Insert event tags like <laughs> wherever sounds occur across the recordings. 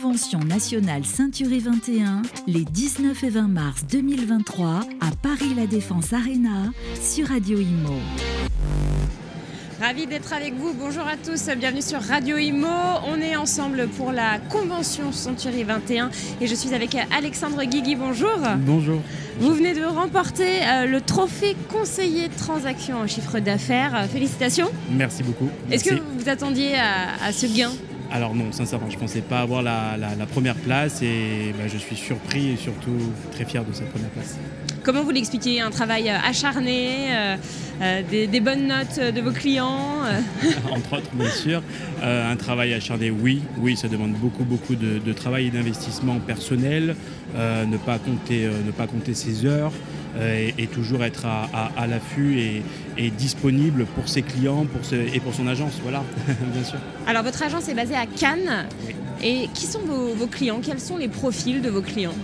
Convention nationale Ceinturée 21 les 19 et 20 mars 2023 à Paris La Défense Arena sur Radio Imo. Ravi d'être avec vous. Bonjour à tous, bienvenue sur Radio Imo. On est ensemble pour la convention Century 21 et je suis avec Alexandre Guigui. Bonjour. Bonjour. Vous venez de remporter euh, le trophée conseiller de transaction en chiffre d'affaires. Félicitations. Merci beaucoup. Est-ce que vous vous attendiez à, ce gain? Alors non, sincèrement, je ne pensais pas avoir la, première place et bah, je suis surpris et surtout très fier de cette première place. Comment vous l'expliquez Un travail euh, acharné, euh, euh, des, bonnes notes de vos clients Entre autres, bien sûr. un travail acharné, oui. Oui, ça demande beaucoup, beaucoup de, travail et d'investissement personnel. ne, pas compter, ne pas compter ses heures. Et, toujours être à, l'affût et, disponible pour ses clients pour et pour son agence, voilà, <laughs> bien sûr. Alors votre agence est basée à Cannes. Et qui sont vos clients? Quels sont les profils de vos clients?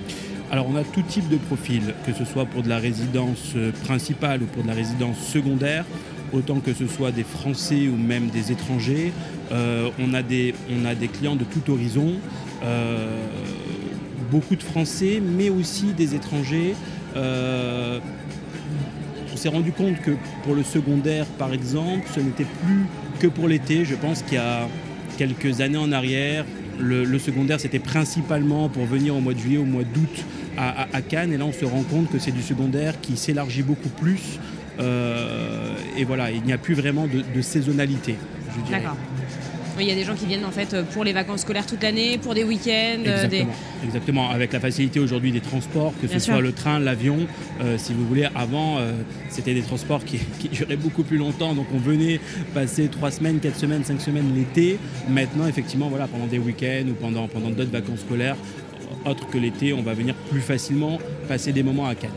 Alors on a tout type de profil, que ce soit pour de la résidence euh, principale ou pour de la résidence secondaire, autant que ce soit des Français ou même des étrangers. Euh, on, a des, clients de tout horizon, euh, beaucoup de Français, mais aussi des étrangers. on s'est rendu compte que pour le secondaire, par exemple, ce n'était plus que pour l'été. Je pense qu'il y a quelques années en arrière, le, secondaire, c'était principalement pour venir au mois de juillet, au mois d'août à, Cannes. Et là, on se rend compte que c'est du secondaire qui s'élargit beaucoup plus. Euh, et voilà, il n'y a plus vraiment de, saisonnalité, je dirais. Il y a des gens qui viennent en fait pour les vacances scolaires toute l'année, pour des week-ends. Euh, Exactement. Exactement. Avec la facilité aujourd'hui des transports, que ce soit le train, l'avion, euh, si vous voulez. Avant, c'était des transports qui, qui, duraient beaucoup plus longtemps. Donc on venait passer trois semaines, quatre semaines, cinq semaines l'été. Maintenant, effectivement, voilà, pendant des week-ends ou pendant, pendant d'autres vacances scolaires, autre que l'été, on va venir plus facilement passer des moments à Cannes.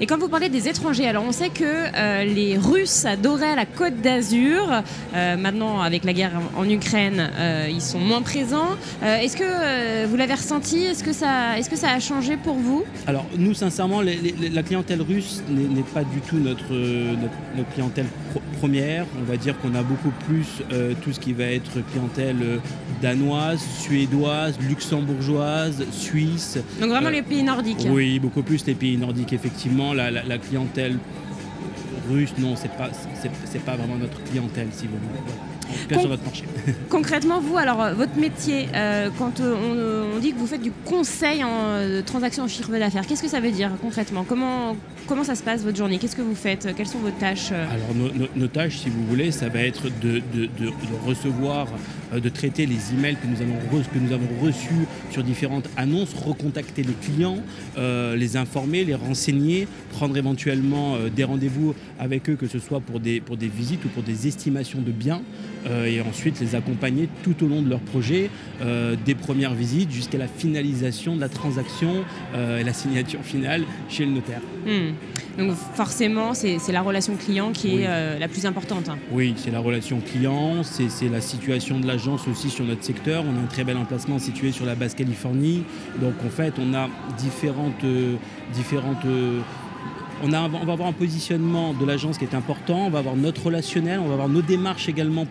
Et quand vous parlez des étrangers, alors on sait que euh, les Russes adoraient la Côte d'Azur. Euh, maintenant, avec la guerre en Ukraine, euh, ils sont moins présents. est-ce que vous l'avez ressenti? Est-ce que, ça, est que ça a changé pour vous? Alors nous, sincèrement, la clientèle russe n'est, pas du tout notre, notre, clientèle première. On va dire qu'on a beaucoup plus tout ce qui va être clientèle danoise, suédoise, luxembourgeoise, suisse. Donc vraiment les pays nordiques Oui, beaucoup plus les pays nordiques, effectivement la, clientèle russe, non, c'est pas, c'est, pas vraiment notre clientèle, si vous voulez. sur notre marché. <laughs> Concrètement, vous, alors, euh, votre métier, euh, quand euh, on, dit que vous faites du conseil en transaction en chiffre d'affaires, qu'est-ce que ça veut dire concrètement? Comment, comment ça se passe votre journée? Qu'est-ce que vous faites? Quelles sont vos tâches Alors, nos, tâches, si vous voulez, ça va être de, de recevoir euh, de traiter les emails que nous, avons reçus sur différentes annonces, recontacter les clients, euh, les informer, les renseigner, prendre éventuellement euh, des rendez-vous avec eux, que ce soit pour des, pour des visites ou pour des estimations de biens, et ensuite les accompagner tout au long de leur projet, des premières visites jusqu'à la finalisation de la transaction et la signature finale chez le notaire. Hmm. Donc forcément, c'est la relation client qui est la plus importante. Hein. Oui, c'est la relation client, c'est la situation de l'agence aussi sur notre secteur. On a un très bel emplacement situé sur la basse Californie. Donc en fait, on a différentes, euh, différentes euh, on, a, on, va avoir un positionnement de l'agence qui est important, on va avoir notre relationnel, on va avoir nos démarches également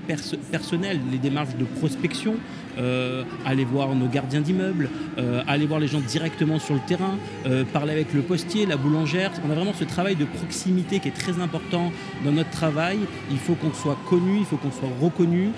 personnelles, les démarches de prospection, euh, aller voir nos gardiens d'immeubles, euh, aller voir les gens directement sur le terrain, euh, parler avec le postier, la boulangère. On a vraiment ce travail de proximité qui est très important dans notre travail. Il faut qu'on soit connu, il faut qu'on soit reconnu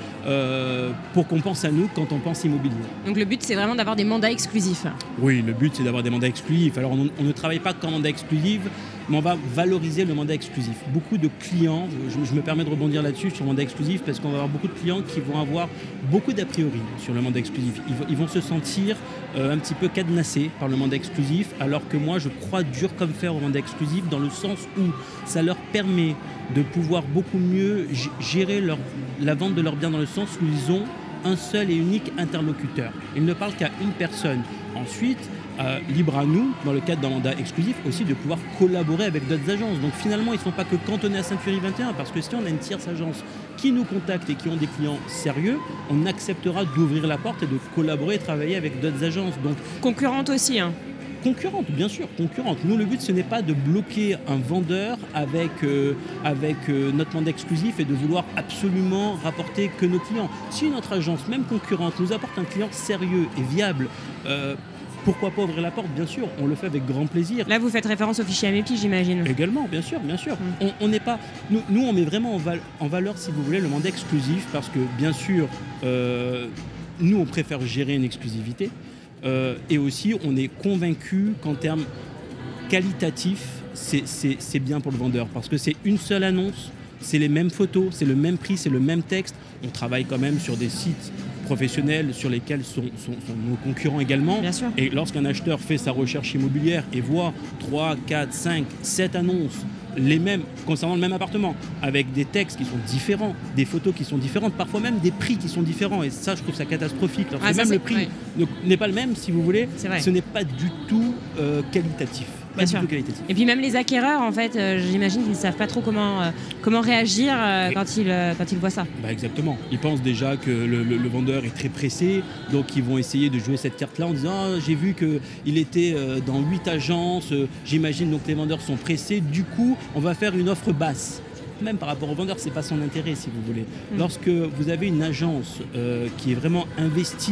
pour qu'on pense à nous quand on pense immobilier. Donc le but c'est vraiment d'avoir des mandats exclusifs. Oui, le but c'est d'avoir des mandats exclusifs. Alors on, on ne travaille pas qu'en mandat exclusif mais on va valoriser le mandat exclusif. Beaucoup de clients, je, me permets de rebondir là-dessus sur le mandat exclusif, parce qu'on va avoir beaucoup de clients qui vont avoir beaucoup d'a priori sur le mandat exclusif. Ils, vont se sentir euh, un petit peu cadenassés par le mandat exclusif, alors que moi je crois dur comme fer au mandat exclusif, dans le sens où ça leur permet de pouvoir beaucoup mieux gérer la vente de leurs biens, dans le sens où ils ont un seul et unique interlocuteur. Ils ne parlent qu'à une personne. Ensuite, euh, libre à nous, dans le cadre d'un mandat exclusif, aussi de pouvoir collaborer avec d'autres agences. Donc finalement, ils ne sont pas que cantonnés à Saint-Fury 21, parce que si on a une tierce agence qui nous contacte et qui ont des clients sérieux, on acceptera d'ouvrir la porte et de collaborer et travailler avec d'autres agences. Donc, concurrente aussi. Hein concurrente, bien sûr, concurrente. Nous, le but, ce n'est pas de bloquer un vendeur avec, euh, avec euh, notre mandat exclusif et de vouloir absolument rapporter que nos clients. Si notre agence, même concurrente, nous apporte un client sérieux et viable, euh, pourquoi pas ouvrir la porte? Bien sûr, on le fait avec grand plaisir. Là, vous faites référence au fichier AMEPI, j'imagine. Également, bien sûr, bien sûr. On n'est pas, nous, nous, on met vraiment en, val- en valeur, si vous voulez, le mandat exclusif parce que, bien sûr, nous, on préfère gérer une exclusivité euh, et aussi, on est convaincu qu'en termes qualitatifs, c'est- bien pour le vendeur parce que c'est une seule annonce, c'est les mêmes photos, c'est le même prix, c'est le même texte. On travaille quand même sur des sites professionnels sur lesquels sont, sont- sont nos concurrents également. Bien sûr. Et lorsqu'un acheteur fait sa recherche immobilière et voit 3, 4, 5, 7 annonces, les mêmes, concernant le même appartement, avec des textes qui sont différents, des photos qui sont différentes, parfois même des prix qui sont différents, et ça je trouve ça catastrophique. Ah, ça, même le prix ouais. n'est pas le même, si vous voulez, ce n'est pas du tout euh, qualitatif. Bien sûr. Et puis même les acquéreurs, en fait, euh, j'imagine qu'ils ne savent pas trop comment, euh, comment réagir euh, quand, ils, quand ils voient ça. Bah exactement. Ils pensent déjà que le, le- le vendeur est très pressé, donc ils vont essayer de jouer cette carte-là en disant Ah, j'ai vu qu'il était dans huit agences, j'imagine donc les vendeurs sont pressés, du coup on va faire une offre basse. Même par rapport au vendeur, c'est pas son intérêt si vous voulez. Mm. Lorsque vous avez une agence euh, qui est vraiment investie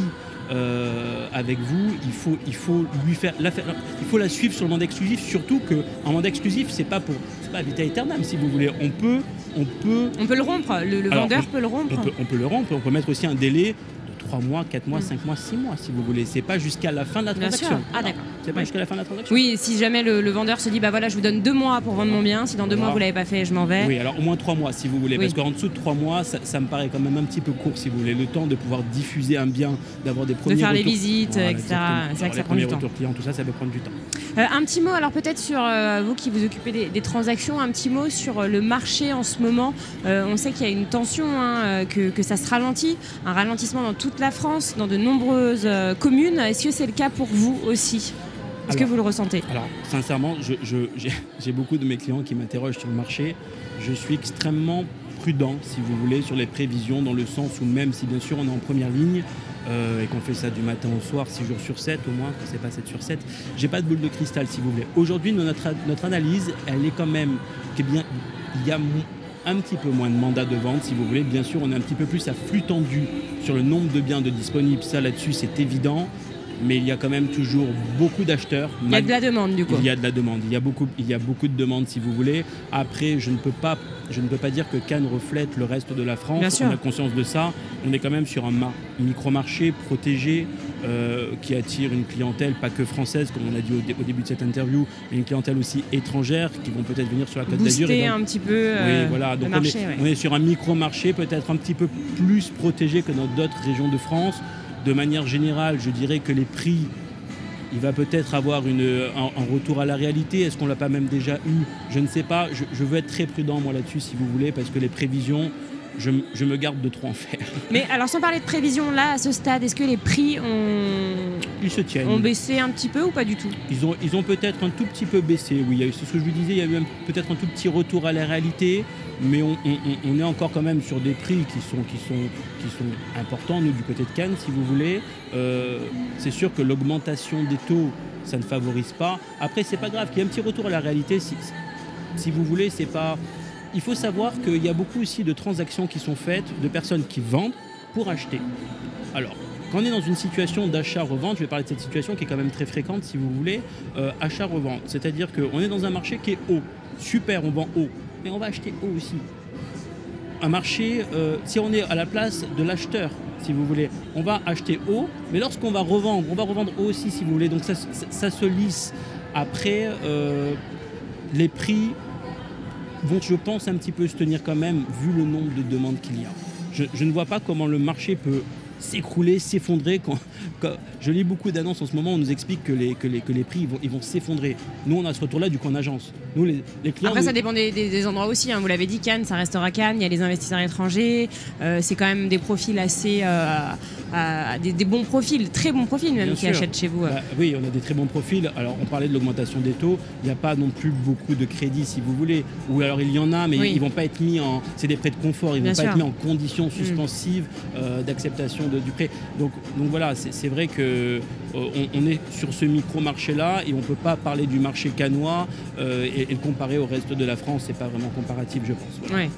euh, avec vous, il faut, il faut lui faire, la faire- il faut la suivre sur le mandat exclusif. Surtout qu'un mandat exclusif, c'est pas pour, c'est pas vita aeternam si vous voulez. On peut, on peut On peut le rompre, le, le Alors, vendeur on- peut le rompre. on peut, on peut le rompre, on peut mettre aussi un délai de 3 mois, 4 mois, Mm. 5 mois, 6 mois si vous voulez. C'est pas jusqu'à la fin de la transaction. Ah, d'accord. C'est pas jusqu'à la fin de la transaction? Oui, si jamais le, le vendeur se dit, bah voilà, je vous donne deux mois pour vendre mon bien, si dans deux Voilà. mois vous l'avez pas fait, je m'en vais. Oui, alors au moins 3 mois si vous voulez, Oui. parce qu'en dessous de 3 mois, ça, ça me paraît quand même un petit peu court si vous voulez. Le temps de pouvoir diffuser un bien, d'avoir des premiers faire les visites, Voilà, etc. C'est vrai que ça prend du temps. clients, tout ça, ça peut prendre du temps. Euh, un petit mot, alors peut-être sur euh, vous qui vous occupez des, des transactions, un petit mot sur euh, le marché en ce moment. Euh, on sait qu'il y a une tension, hein, que, que ça se ralentit, un ralentissement dans toute la France, dans de nombreuses communes. Est-ce que c'est le cas pour vous aussi? Est-ce que vous le ressentez Alors, sincèrement, je- je- j'ai beaucoup de mes clients qui m'interrogent sur le marché. Je suis extrêmement prudent, si vous voulez, sur les prévisions, dans le sens où même si bien sûr on est en première ligne euh, et qu'on fait ça du matin au soir, 6 jours sur 7 au moins, que c'est pas 7 sur 7, j'ai pas de boule de cristal, si vous voulez. Aujourd'hui, notre, notre analyse, elle est quand même que bien, il y a un petit peu moins de mandats de vente, si vous voulez. Bien sûr, on est un petit peu plus à flux tendu sur le nombre de biens de disponibles. Ça, là-dessus, c'est évident. Mais il y a quand même toujours beaucoup d'acheteurs. Il y a de la demande du coup. Il y a de la demande, il y a beaucoup, il y a beaucoup de demandes si vous voulez. Après, je ne peux pas, je ne peux pas dire que Cannes reflète le reste de la France. Bien sûr. On a conscience de ça. On est quand même sur un mar- micro-marché protégé euh, qui attire une clientèle pas que française, comme on a dit au, dé- au début de cette interview, mais une clientèle aussi étrangère qui vont peut-être venir sur la Côte d'Azur. Booster un petit peu euh, oui, voilà. Donc le on, marché. est, ouais. on est sur un micro-marché peut-être un petit peu plus protégé que dans d'autres régions de France. De manière générale, je dirais que les prix, il va peut-être avoir une, un, un retour à la réalité. Est-ce qu'on l'a pas même déjà eu? Je ne sais pas. Je, je veux être très prudent moi là-dessus, si vous voulez, parce que les prévisions, je, me garde de trop en faire. <laughs> Mais alors sans parler de prévision là à ce stade, est-ce que les prix ont, Ils se tiennent. ont baissé un petit peu ou pas du tout? Ils ont, ils ont peut-être un tout petit peu baissé, oui. C'est ce que je vous disais, il y a eu peut-être un tout petit retour à la réalité, mais on, est encore quand même sur des prix qui sont, qui, sont, qui sont importants, nous, du côté de Cannes, si vous voulez. Euh, c'est sûr que l'augmentation des taux, ça ne favorise pas. Après, c'est pas grave, qu'il y ait un petit retour à la réalité, si, si vous voulez, c'est pas... Il faut savoir qu'il y a beaucoup aussi de transactions qui sont faites de personnes qui vendent pour acheter. Alors, quand on est dans une situation d'achat-revente, je vais parler de cette situation qui est quand même très fréquente, si vous voulez, euh, achat-revente. C'est-à-dire qu'on est dans un marché qui est haut. Super, on vend haut. Mais on va acheter haut aussi. Un marché, euh, si on est à la place de l'acheteur, si vous voulez, on va acheter haut, mais lorsqu'on va revendre, on va revendre haut aussi, si vous voulez. Donc ça, ça- se lisse. Après, euh, les prix vont, je pense, un petit peu se tenir quand même, vu le nombre de demandes qu'il y a. Je, je ne vois pas comment le marché peut s'écrouler, s'effondrer. Quand- je lis beaucoup d'annonces en ce moment, on nous explique que les, que les, que les prix ils vont, ils vont s'effondrer. Nous, on a ce retour-là du coup en agence. Nous, les, les clients... Après, nous- ça dépend des, des- des endroits aussi. hein. Vous l'avez dit, Cannes, ça restera Cannes. Il y a les investisseurs étrangers. Euh, c'est quand même des profils assez. euh, des, des bons profils, très bons profils même Bien qui sûr. achètent chez vous. euh. Bah, oui, on a des très bons profils. Alors, on parlait de l'augmentation des taux. Il n'y a pas non plus beaucoup de crédits, si vous voulez. Ou alors, il y en a, mais Oui. ils ne vont pas être mis en. C'est des prêts de confort. Ils ne Bien vont pas sûr. être mis en conditions suspensives d'acceptation de Dupré. Donc, donc voilà, c'est vrai que on, est sur ce micro-marché-là et on ne peut pas parler du marché canois et, le comparer au reste de la France. C'est pas vraiment comparatif, je pense. Ouais,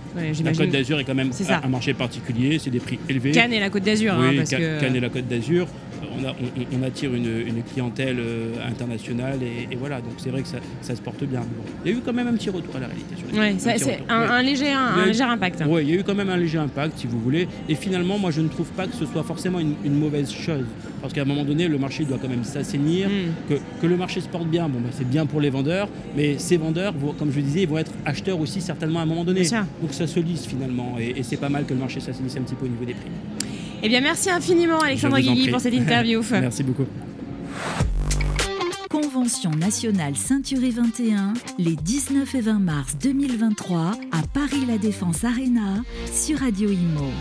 la Côte d'Azur est quand même un, marché particulier, c'est des prix élevés. Cannes et la Côte d'Azur. Hein, oui, Cannes et la Côte d'Azur on, attire une, clientèle euh, internationale et, voilà, donc c'est vrai que ça, se porte bien. il y a eu quand même un petit retour à la réalité. Oui, c'est un, léger, un, léger impact. Oui, il y a eu quand même un léger impact, si vous voulez. Et finalement, moi, je ne trouve pas que ce soit forcément une, mauvaise chose. Parce qu'à un moment donné, le marché doit quand même s'assainir. Hmm. Que, le marché se porte bien, bon, bah, c'est bien pour les vendeurs, mais ces vendeurs, comme je le disais, ils vont être acheteurs aussi certainement à un moment donné. Donc ça se lisse finalement. Et, et c'est pas mal que le marché s'assainisse un petit peu au niveau des prix. Eh bien, merci infiniment, Alexandre Guigui, pour cette interview. <laughs> merci beaucoup. Convention nationale Ceinturé 21, les 19 et 20 mars 2023 à Paris La Défense Arena sur Radio Imo.